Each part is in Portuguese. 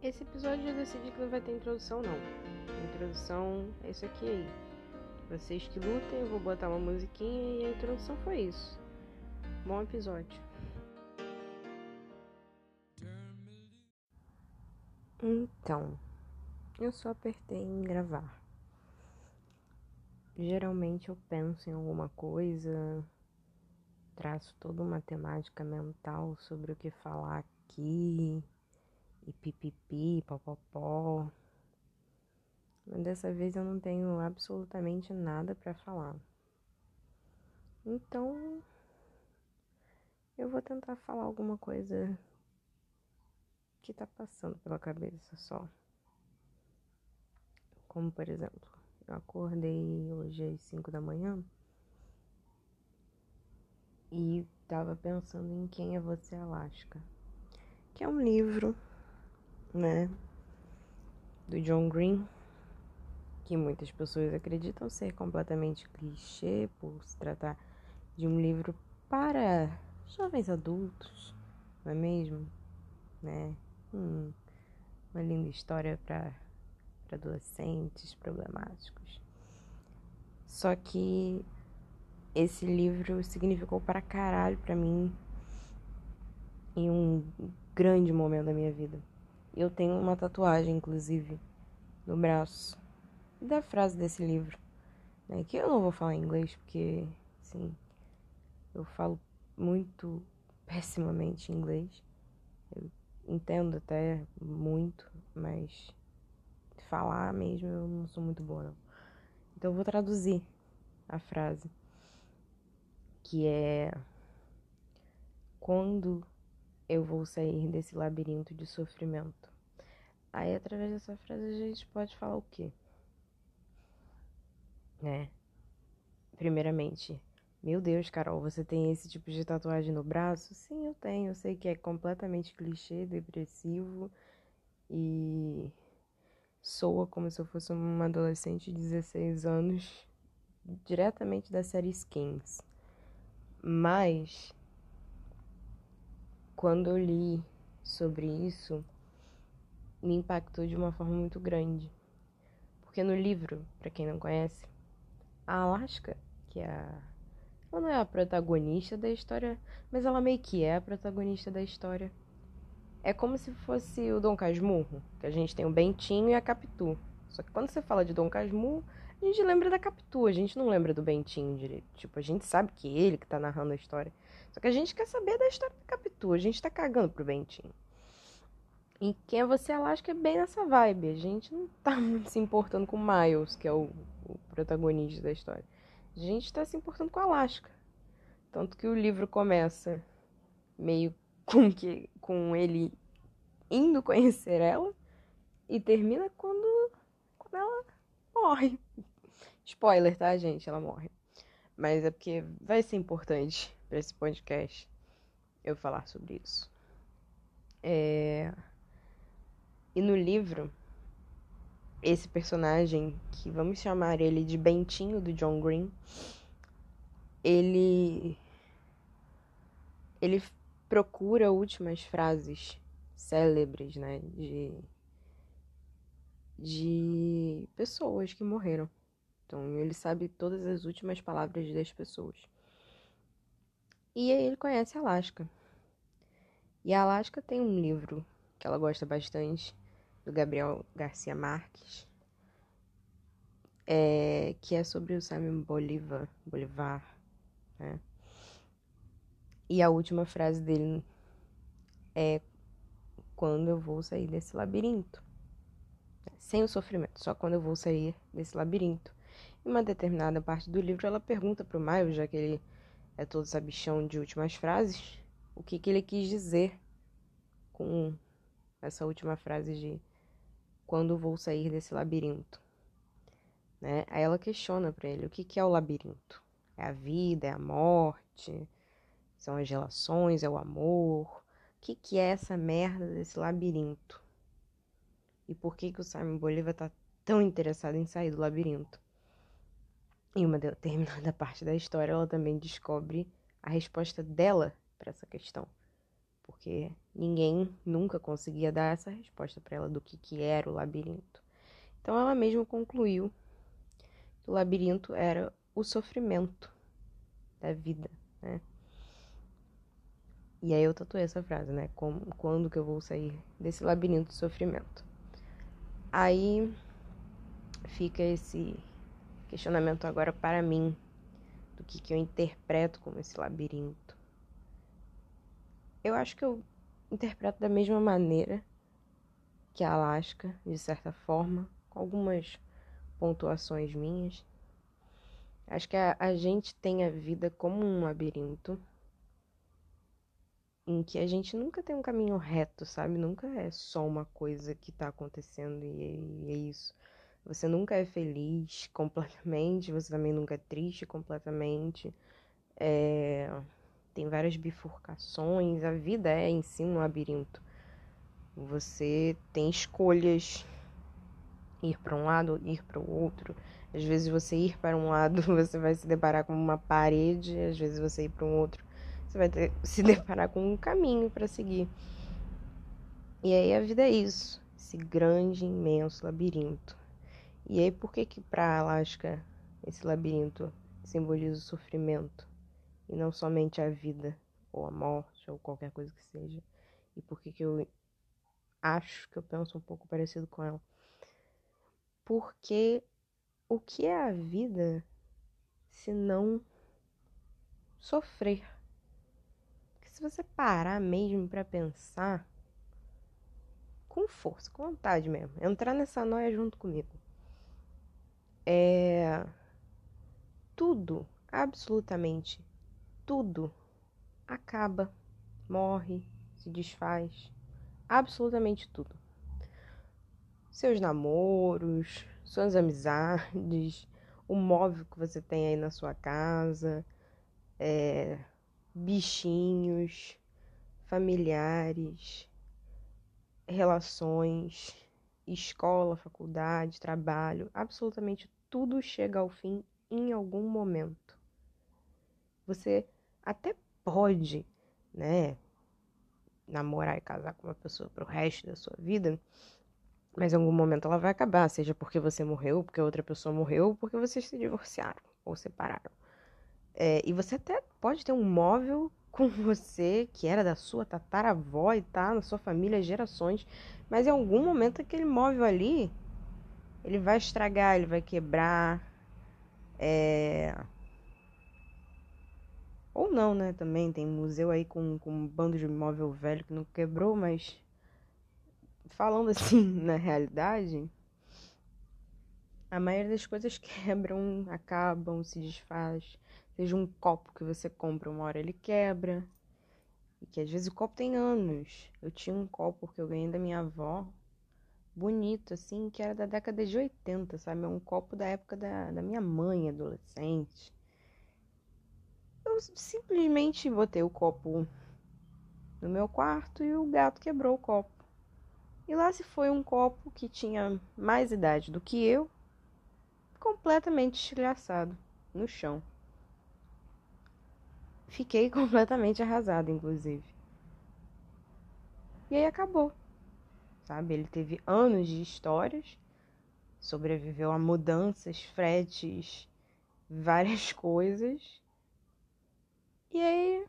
Esse episódio eu decidi que não vai ter introdução, não. A introdução é isso aqui aí. Vocês que lutem, eu vou botar uma musiquinha e a introdução foi isso. Bom episódio. Então, eu só apertei em gravar. Geralmente eu penso em alguma coisa, traço toda uma temática mental sobre o que falar aqui e pipipi, popopó. Mas dessa vez eu não tenho absolutamente nada para falar. Então, eu vou tentar falar alguma coisa que tá passando pela cabeça só. Como por exemplo, eu acordei hoje às 5 da manhã e tava pensando em Quem é Você Alaska, que é um livro né, do John Green, que muitas pessoas acreditam ser completamente clichê por se tratar de um livro para jovens adultos, não é mesmo? Né? Hum, uma linda história para adolescentes problemáticos. Só que esse livro significou para caralho para mim em um grande momento da minha vida. Eu tenho uma tatuagem, inclusive, no braço da frase desse livro, né? Que eu não vou falar em inglês porque, sim, eu falo muito pessimamente inglês. Eu entendo até muito, mas falar mesmo eu não sou muito boa, não. Então eu vou traduzir a frase, que é quando eu vou sair desse labirinto de sofrimento. Aí, através dessa frase, a gente pode falar o quê? Né? Primeiramente, meu Deus, Carol, você tem esse tipo de tatuagem no braço? Sim, eu tenho. Eu sei que é completamente clichê, depressivo e soa como se eu fosse uma adolescente de 16 anos, diretamente da série Skins. Mas quando eu li sobre isso, me impactou de uma forma muito grande. Porque no livro, para quem não conhece, a Alaska, que é a. Ela não é a protagonista da história, mas ela meio que é a protagonista da história. É como se fosse o Dom Casmurro, que a gente tem o Bentinho e a Capitu. Só que quando você fala de Dom Casmurro, a gente lembra da Capitu, a gente não lembra do Bentinho direito. Tipo, a gente sabe que é ele que tá narrando a história. Só que a gente quer saber da história da Capitu, a gente tá cagando pro Bentinho. E quem é você, Alaska, é bem nessa vibe. A gente não tá se importando com Miles, que é o, o protagonista da história. A gente tá se importando com Alaska. Tanto que o livro começa meio com, que, com ele indo conhecer ela e termina quando, quando ela morre. Spoiler, tá, gente? Ela morre. Mas é porque vai ser importante para esse podcast eu falar sobre isso. É... E no livro, esse personagem, que vamos chamar ele de Bentinho do John Green, ele ele procura últimas frases célebres, né, de de pessoas que morreram. Então, ele sabe todas as últimas palavras das pessoas. E aí ele conhece Alaska. E a Alaska tem um livro que ela gosta bastante, do Gabriel Garcia Marques, é, que é sobre o Simon Bolivar, Bolivar né? E a última frase dele é quando eu vou sair desse labirinto. Sem o sofrimento, só quando eu vou sair desse labirinto. Em uma determinada parte do livro, ela pergunta para o Miles, já que ele é todo sabichão de últimas frases, o que, que ele quis dizer com essa última frase de quando vou sair desse labirinto. Né? Aí ela questiona para ele o que, que é o labirinto. É a vida, é a morte, são as relações, é o amor. O que, que é essa merda desse labirinto? E por que, que o Simon Bolívar tá tão interessado em sair do labirinto? Em uma determinada parte da história, ela também descobre a resposta dela para essa questão. Porque ninguém nunca conseguia dar essa resposta para ela do que, que era o labirinto. Então ela mesma concluiu que o labirinto era o sofrimento da vida, né? E aí eu tatuei essa frase, né? Como, quando que eu vou sair desse labirinto de sofrimento? Aí fica esse questionamento agora para mim do que, que eu interpreto como esse labirinto. Eu acho que eu interpreto da mesma maneira que a Alaska, de certa forma, com algumas pontuações minhas. Acho que a, a gente tem a vida como um labirinto em que a gente nunca tem um caminho reto, sabe? Nunca é só uma coisa que tá acontecendo e é isso. Você nunca é feliz completamente, você também nunca é triste completamente. É... Tem várias bifurcações, a vida é em si um labirinto. Você tem escolhas, ir para um lado, ir para o outro. Às vezes você ir para um lado, você vai se deparar com uma parede, às vezes você ir para um outro, você vai ter, se deparar com um caminho para seguir. E aí a vida é isso, esse grande, imenso labirinto. E aí por que que para Alaska esse labirinto simboliza o sofrimento e não somente a vida ou a morte ou qualquer coisa que seja? E por que que eu acho que eu penso um pouco parecido com ela? Porque o que é a vida se não sofrer? se você parar mesmo para pensar, com força, com vontade mesmo, entrar nessa noia junto comigo, é. Tudo, absolutamente tudo, acaba, morre, se desfaz. Absolutamente tudo. Seus namoros, suas amizades, o móvel que você tem aí na sua casa, é, bichinhos, familiares, relações, escola, faculdade, trabalho, absolutamente tudo chega ao fim em algum momento. Você até pode, né, namorar e casar com uma pessoa pro resto da sua vida, mas em algum momento ela vai acabar, seja porque você morreu, porque outra pessoa morreu, porque vocês se divorciaram ou separaram. É, e você até pode ter um móvel com você que era da sua tataravó e tá na sua família gerações, mas em algum momento aquele móvel ali ele vai estragar, ele vai quebrar, é... ou não, né? Também tem museu aí com, com um bando de móvel velho que não quebrou, mas falando assim na realidade, a maioria das coisas quebram, acabam, se desfaz. Seja um copo que você compra uma hora ele quebra. E que às vezes o copo tem anos. Eu tinha um copo que eu ganhei da minha avó, bonito, assim, que era da década de 80, sabe? É um copo da época da, da minha mãe, adolescente. Eu simplesmente botei o copo no meu quarto e o gato quebrou o copo. E lá se foi um copo que tinha mais idade do que eu, completamente estilhaçado no chão. Fiquei completamente arrasada, inclusive. E aí acabou. Sabe? Ele teve anos de histórias, sobreviveu a mudanças, fretes, várias coisas. E aí,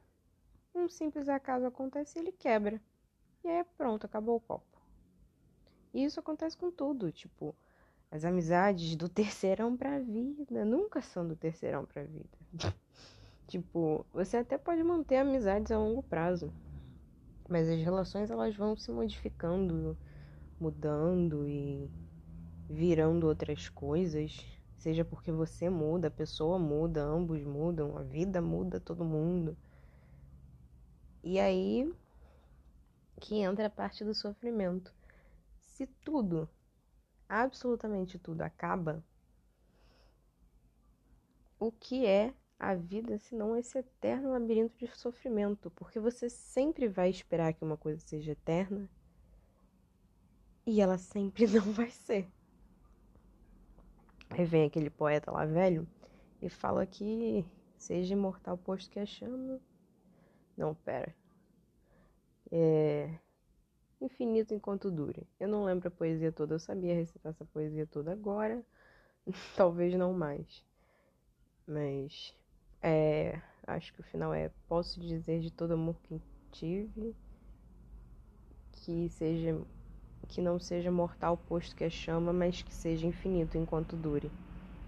um simples acaso acontece e ele quebra. E aí pronto, acabou o copo. E isso acontece com tudo, tipo, as amizades do terceirão pra vida nunca são do terceirão pra vida. Tipo, você até pode manter amizades a longo prazo, mas as relações elas vão se modificando, mudando e virando outras coisas, seja porque você muda, a pessoa muda, ambos mudam, a vida muda todo mundo. E aí que entra a parte do sofrimento. Se tudo, absolutamente tudo acaba, o que é a vida senão esse eterno labirinto de sofrimento, porque você sempre vai esperar que uma coisa seja eterna e ela sempre não vai ser. Aí vem aquele poeta lá velho e fala que seja imortal posto que a chama. Não, pera. é infinito enquanto dure. Eu não lembro a poesia toda, eu sabia recitar essa poesia toda agora, talvez não mais. Mas é, acho que o final é posso dizer de todo amor que tive que seja que não seja mortal posto que é chama, mas que seja infinito enquanto dure.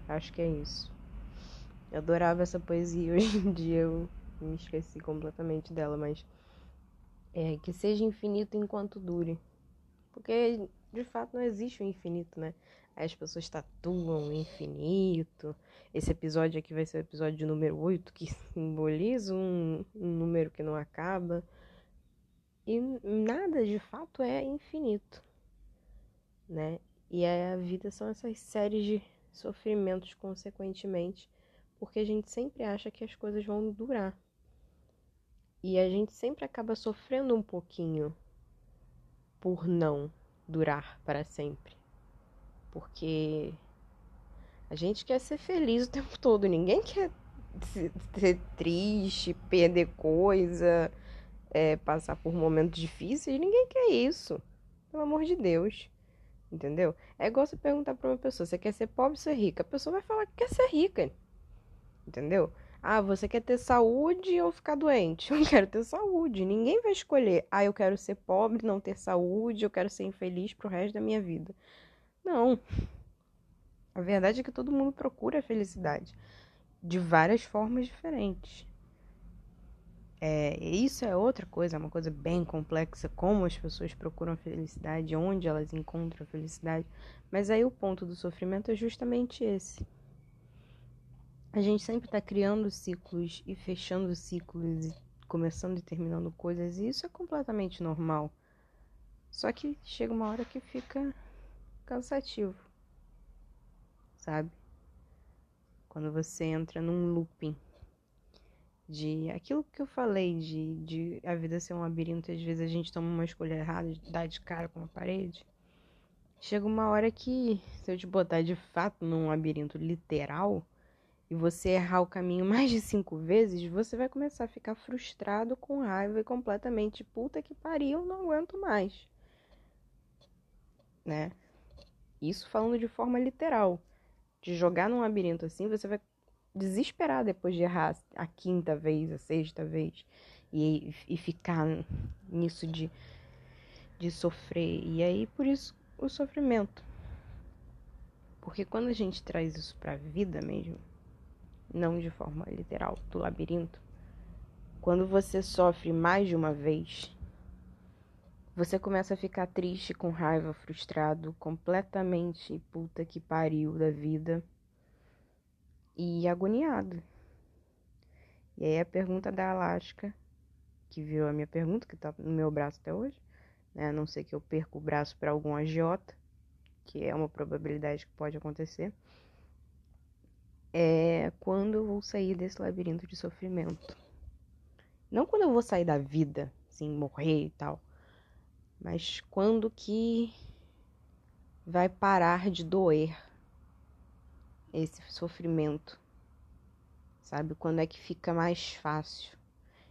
Acho que é isso. Eu adorava essa poesia, hoje em dia eu me esqueci completamente dela, mas é que seja infinito enquanto dure. Porque de fato não existe o um infinito, né? As pessoas tatuam o infinito. Esse episódio aqui vai ser o episódio número 8, que simboliza um, um número que não acaba. E nada de fato é infinito, né? E a vida são essas séries de sofrimentos, consequentemente, porque a gente sempre acha que as coisas vão durar. E a gente sempre acaba sofrendo um pouquinho por não durar para sempre. Porque a gente quer ser feliz o tempo todo, ninguém quer ser triste, perder coisa, é, passar por momentos difíceis, ninguém quer isso. Pelo amor de Deus. Entendeu? É igual você perguntar pra uma pessoa: você quer ser pobre ou ser rica? A pessoa vai falar que quer ser rica. Entendeu? Ah, você quer ter saúde ou ficar doente? Eu quero ter saúde. Ninguém vai escolher. Ah, eu quero ser pobre, não ter saúde, eu quero ser infeliz pro resto da minha vida. Não. A verdade é que todo mundo procura a felicidade de várias formas diferentes. É, isso é outra coisa, é uma coisa bem complexa, como as pessoas procuram felicidade, onde elas encontram felicidade. Mas aí o ponto do sofrimento é justamente esse. A gente sempre está criando ciclos e fechando ciclos, e começando e terminando coisas, e isso é completamente normal. Só que chega uma hora que fica cansativo, sabe? Quando você entra num looping de aquilo que eu falei, de, de a vida ser um labirinto, às vezes a gente toma uma escolha errada, dar de cara com a parede. Chega uma hora que, se eu te botar de fato num labirinto literal e você errar o caminho mais de cinco vezes, você vai começar a ficar frustrado, com raiva e completamente puta que pariu, não aguento mais. Né? Isso falando de forma literal. De jogar num labirinto assim, você vai desesperar depois de errar a quinta vez, a sexta vez, e, e ficar nisso de, de sofrer. E aí, por isso, o sofrimento. Porque quando a gente traz isso para a vida mesmo, não de forma literal, do labirinto, quando você sofre mais de uma vez, você começa a ficar triste, com raiva, frustrado, completamente puta que pariu da vida e agoniado. E aí a pergunta da Alaska, que viu a minha pergunta, que tá no meu braço até hoje, né? A não ser que eu perca o braço para algum agiota, que é uma probabilidade que pode acontecer. É quando eu vou sair desse labirinto de sofrimento. Não quando eu vou sair da vida, assim, morrer e tal. Mas quando que vai parar de doer esse sofrimento, sabe? Quando é que fica mais fácil?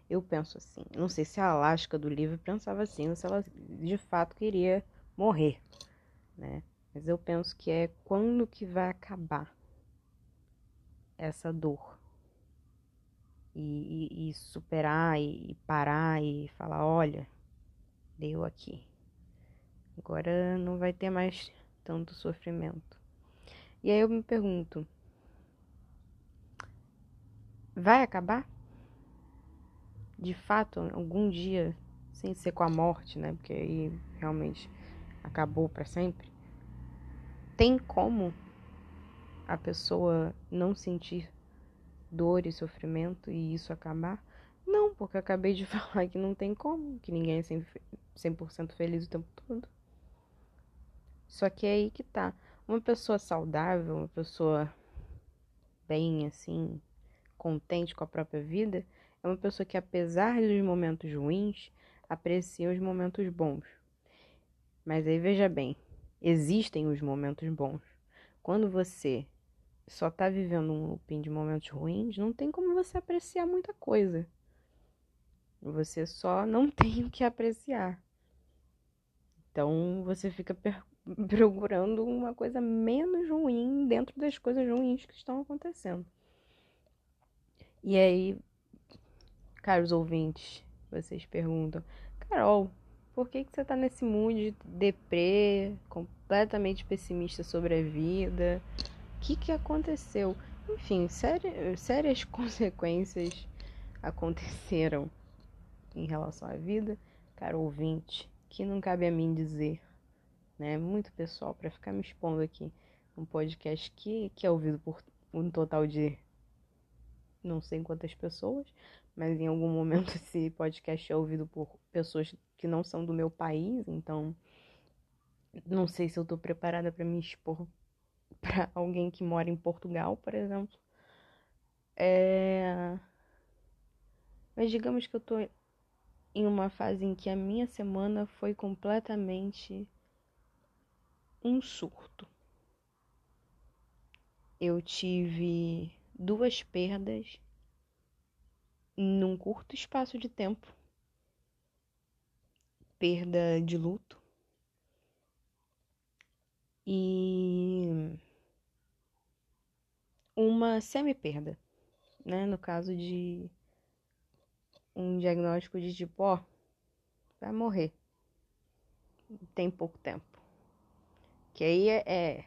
Eu penso assim. Não sei se a Alaska do livro pensava assim ou se ela de fato queria morrer, né? Mas eu penso que é quando que vai acabar essa dor. E, e, e superar e, e parar e falar, olha, deu aqui. Agora não vai ter mais tanto sofrimento. E aí eu me pergunto: vai acabar? De fato, algum dia, sem ser com a morte, né? Porque aí realmente acabou para sempre. Tem como a pessoa não sentir dor e sofrimento e isso acabar? Não, porque eu acabei de falar que não tem como, que ninguém é 100% feliz o tempo todo. Só que é aí que tá. Uma pessoa saudável, uma pessoa bem assim, contente com a própria vida, é uma pessoa que, apesar dos momentos ruins, aprecia os momentos bons. Mas aí veja bem, existem os momentos bons. Quando você só tá vivendo um looping de momentos ruins, não tem como você apreciar muita coisa. Você só não tem o que apreciar. Então você fica procurando uma coisa menos ruim dentro das coisas ruins que estão acontecendo. E aí, caros ouvintes, vocês perguntam: Carol, por que, que você tá nesse mood deprê, completamente pessimista sobre a vida? O que, que aconteceu? Enfim, séria, sérias consequências aconteceram em relação à vida, caro ouvinte, que não cabe a mim dizer, né? Muito pessoal para ficar me expondo aqui um podcast que, que é ouvido por um total de não sei quantas pessoas, mas em algum momento esse podcast é ouvido por pessoas que não são do meu país, então não sei se eu tô preparada para me expor para alguém que mora em Portugal, por exemplo. É... Mas digamos que eu tô em uma fase em que a minha semana foi completamente um surto. Eu tive duas perdas num curto espaço de tempo. Perda de luto. E uma semi-perda, né? No caso de um diagnóstico de tipo, ó, vai morrer. Tem pouco tempo. Que aí é, é,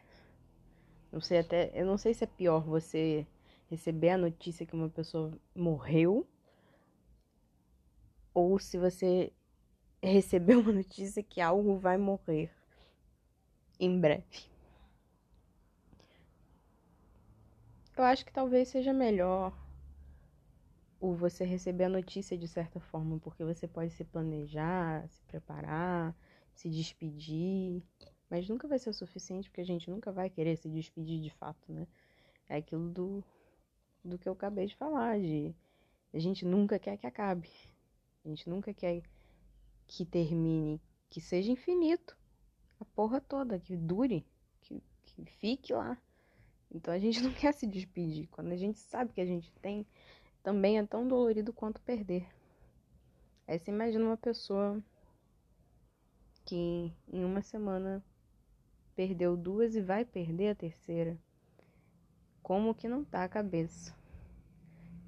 não sei até, eu não sei se é pior você receber a notícia que uma pessoa morreu ou se você recebeu uma notícia que algo vai morrer em breve. Eu acho que talvez seja melhor o você receber a notícia de certa forma, porque você pode se planejar, se preparar, se despedir, mas nunca vai ser o suficiente porque a gente nunca vai querer se despedir de fato, né? É aquilo do, do que eu acabei de falar, de a gente nunca quer que acabe. A gente nunca quer que termine, que seja infinito. A porra toda, que dure, que, que fique lá. Então a gente não quer se despedir. Quando a gente sabe que a gente tem, também é tão dolorido quanto perder. Aí você imagina uma pessoa que em uma semana perdeu duas e vai perder a terceira. Como que não tá a cabeça?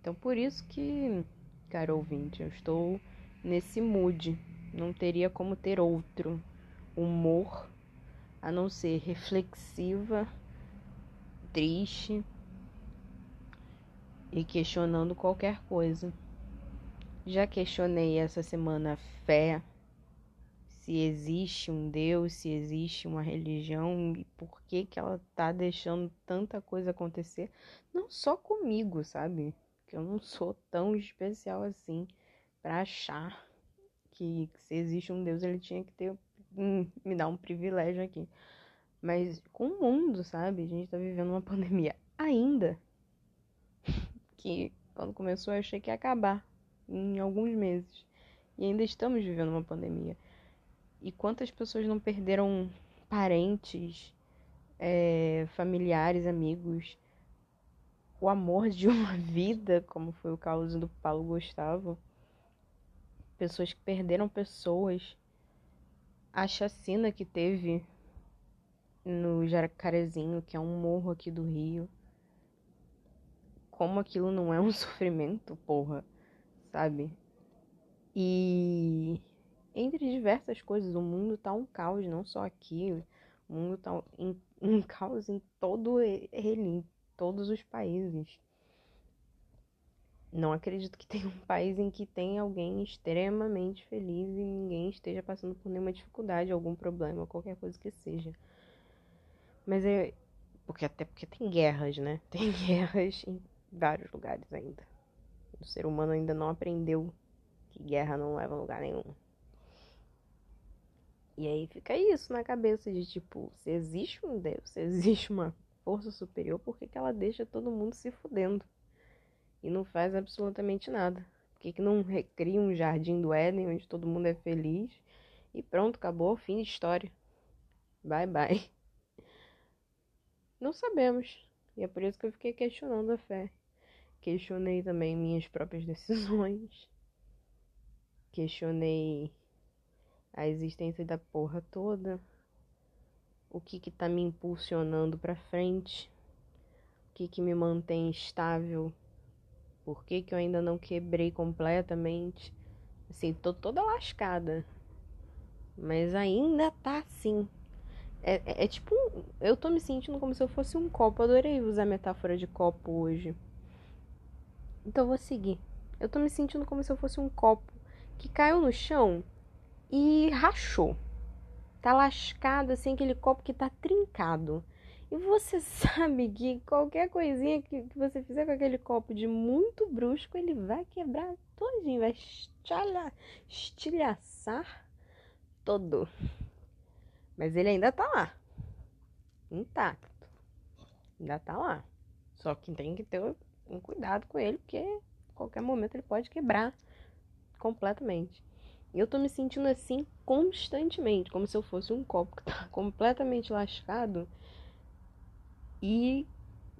Então por isso que caro ouvinte. Eu estou nesse mood. Não teria como ter outro humor a não ser reflexiva, triste e questionando qualquer coisa. Já questionei essa semana a fé, se existe um Deus, se existe uma religião e por que que ela tá deixando tanta coisa acontecer, não só comigo, sabe? que eu não sou tão especial assim para achar que, se existe um Deus ele tinha que ter um, me dar um privilégio aqui. Mas com o mundo, sabe? A gente tá vivendo uma pandemia ainda que quando começou eu achei que ia acabar em alguns meses. E ainda estamos vivendo uma pandemia. E quantas pessoas não perderam parentes, é, familiares, amigos, o amor de uma vida, como foi o caso do Paulo Gustavo. Pessoas que perderam pessoas. A chacina que teve no Jacarezinho, que é um morro aqui do Rio. Como aquilo não é um sofrimento, porra, sabe? E entre diversas coisas, o mundo tá um caos, não só aqui. O mundo tá em, um caos em todo ele, todos os países. Não acredito que tenha um país em que tenha alguém extremamente feliz e ninguém esteja passando por nenhuma dificuldade, algum problema, qualquer coisa que seja. Mas é. Porque até porque tem guerras, né? Tem guerras em vários lugares ainda. O ser humano ainda não aprendeu que guerra não leva a lugar nenhum. E aí fica isso na cabeça de tipo, se existe um Deus, se existe uma força superior, por que, que ela deixa todo mundo se fudendo? E não faz absolutamente nada. Por que, que não recria um jardim do Éden onde todo mundo é feliz? E pronto, acabou, fim de história. Bye bye. Não sabemos. E é por isso que eu fiquei questionando a fé. Questionei também minhas próprias decisões. questionei a existência da porra toda, o que que tá me impulsionando para frente, o que que me mantém estável, por que que eu ainda não quebrei completamente. Assim, tô toda lascada. Mas ainda tá assim. É, é, é tipo. Um, eu tô me sentindo como se eu fosse um copo. Adorei usar a metáfora de copo hoje. Então eu vou seguir. Eu tô me sentindo como se eu fosse um copo que caiu no chão e rachou. Tá lascado assim, aquele copo que tá trincado. E você sabe que qualquer coisinha que, você fizer com aquele copo de muito brusco, ele vai quebrar todinho, vai estilha, estilhaçar todo. Mas ele ainda tá lá. Intacto. Ainda tá lá. Só que tem que ter um cuidado com ele, porque qualquer momento ele pode quebrar completamente. Eu tô me sentindo assim constantemente, como se eu fosse um copo que tá completamente lascado e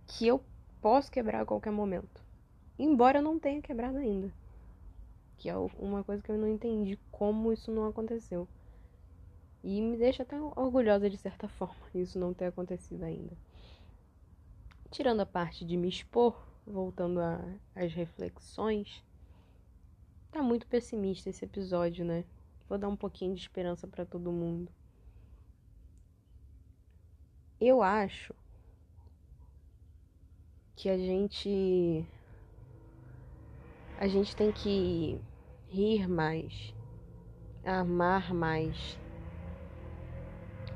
que eu posso quebrar a qualquer momento. Embora eu não tenha quebrado ainda. Que é uma coisa que eu não entendi como isso não aconteceu. E me deixa até orgulhosa de certa forma isso não ter acontecido ainda. Tirando a parte de me expor, voltando às reflexões, tá muito pessimista esse episódio, né? Vou dar um pouquinho de esperança para todo mundo. Eu acho que a gente a gente tem que rir mais, amar mais,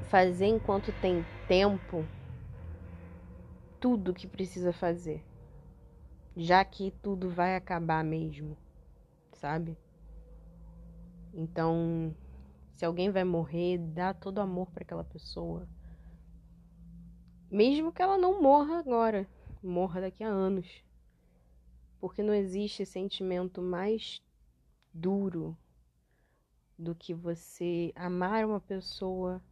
fazer enquanto tem tempo tudo que precisa fazer, já que tudo vai acabar mesmo, sabe? Então, se alguém vai morrer, dá todo amor para aquela pessoa. Mesmo que ela não morra agora, morra daqui a anos. Porque não existe sentimento mais duro do que você amar uma pessoa,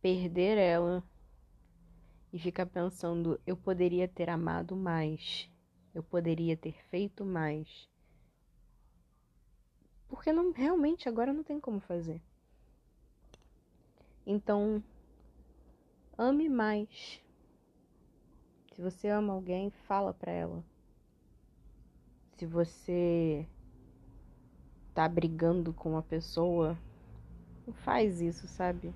perder ela e ficar pensando: eu poderia ter amado mais, eu poderia ter feito mais. Porque não, realmente agora não tem como fazer. Então, ame mais. Se você ama alguém, fala pra ela. Se você tá brigando com uma pessoa, faz isso, sabe?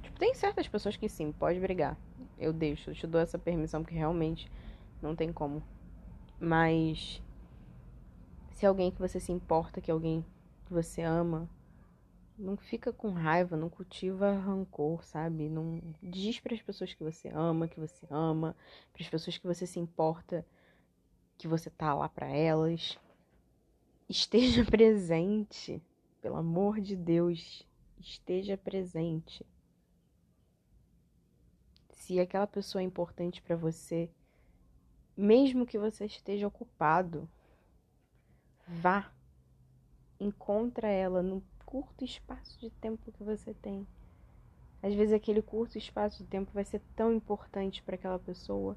Tipo, tem certas pessoas que sim, pode brigar. Eu deixo, eu te dou essa permissão porque realmente não tem como. Mas se é alguém que você se importa, que é alguém que você ama, não fica com raiva, não cultiva rancor, sabe? Não diz para as pessoas que você ama, que você ama, para as pessoas que você se importa, que você tá lá para elas. Esteja presente, pelo amor de Deus, esteja presente. Se aquela pessoa é importante para você, mesmo que você esteja ocupado, vá, encontra ela no curto espaço de tempo que você tem. Às vezes aquele curto espaço de tempo vai ser tão importante para aquela pessoa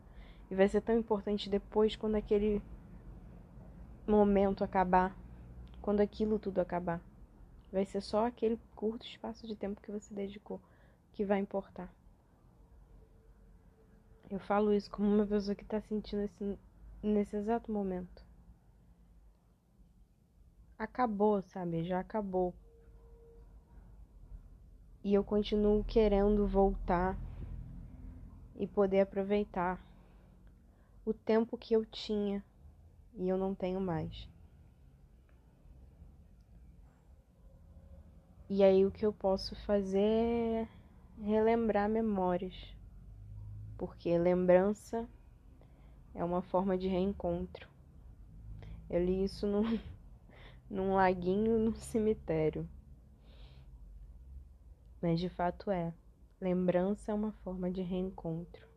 e vai ser tão importante depois quando aquele momento acabar, quando aquilo tudo acabar. Vai ser só aquele curto espaço de tempo que você dedicou que vai importar. Eu falo isso como uma pessoa que está sentindo esse, nesse exato momento. Acabou, sabe? Já acabou. E eu continuo querendo voltar e poder aproveitar o tempo que eu tinha e eu não tenho mais. E aí o que eu posso fazer é relembrar memórias, porque lembrança é uma forma de reencontro. Eu li isso num, num laguinho no cemitério. Mas de fato é. Lembrança é uma forma de reencontro.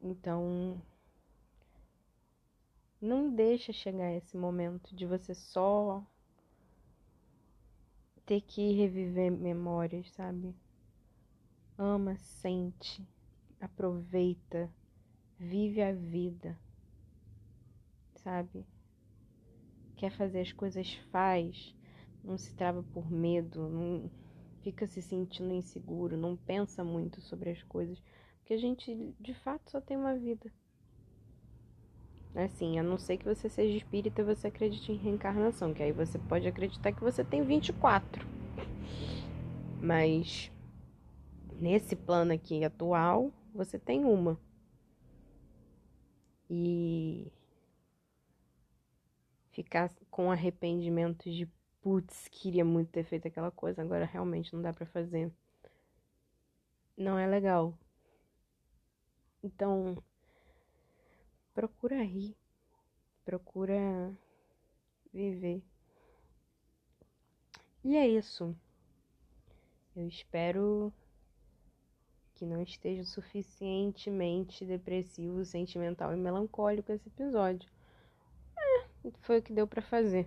Então, não deixa chegar esse momento de você só ter que reviver memórias, sabe? Ama, sente, aproveita, vive a vida, sabe? Quer fazer as coisas, faz. Não se trava por medo, não fica se sentindo inseguro, não pensa muito sobre as coisas, porque a gente de fato só tem uma vida. Assim, a não ser que você seja espírita e você acredite em reencarnação, que aí você pode acreditar que você tem 24. Mas nesse plano aqui atual, você tem uma. E ficar com arrependimento de putz, queria muito ter feito aquela coisa, agora realmente não dá para fazer. Não é legal. Então, procura rir, procura viver. E é isso. Eu espero que não esteja suficientemente depressivo, sentimental e melancólico esse episódio. Foi o que deu para fazer.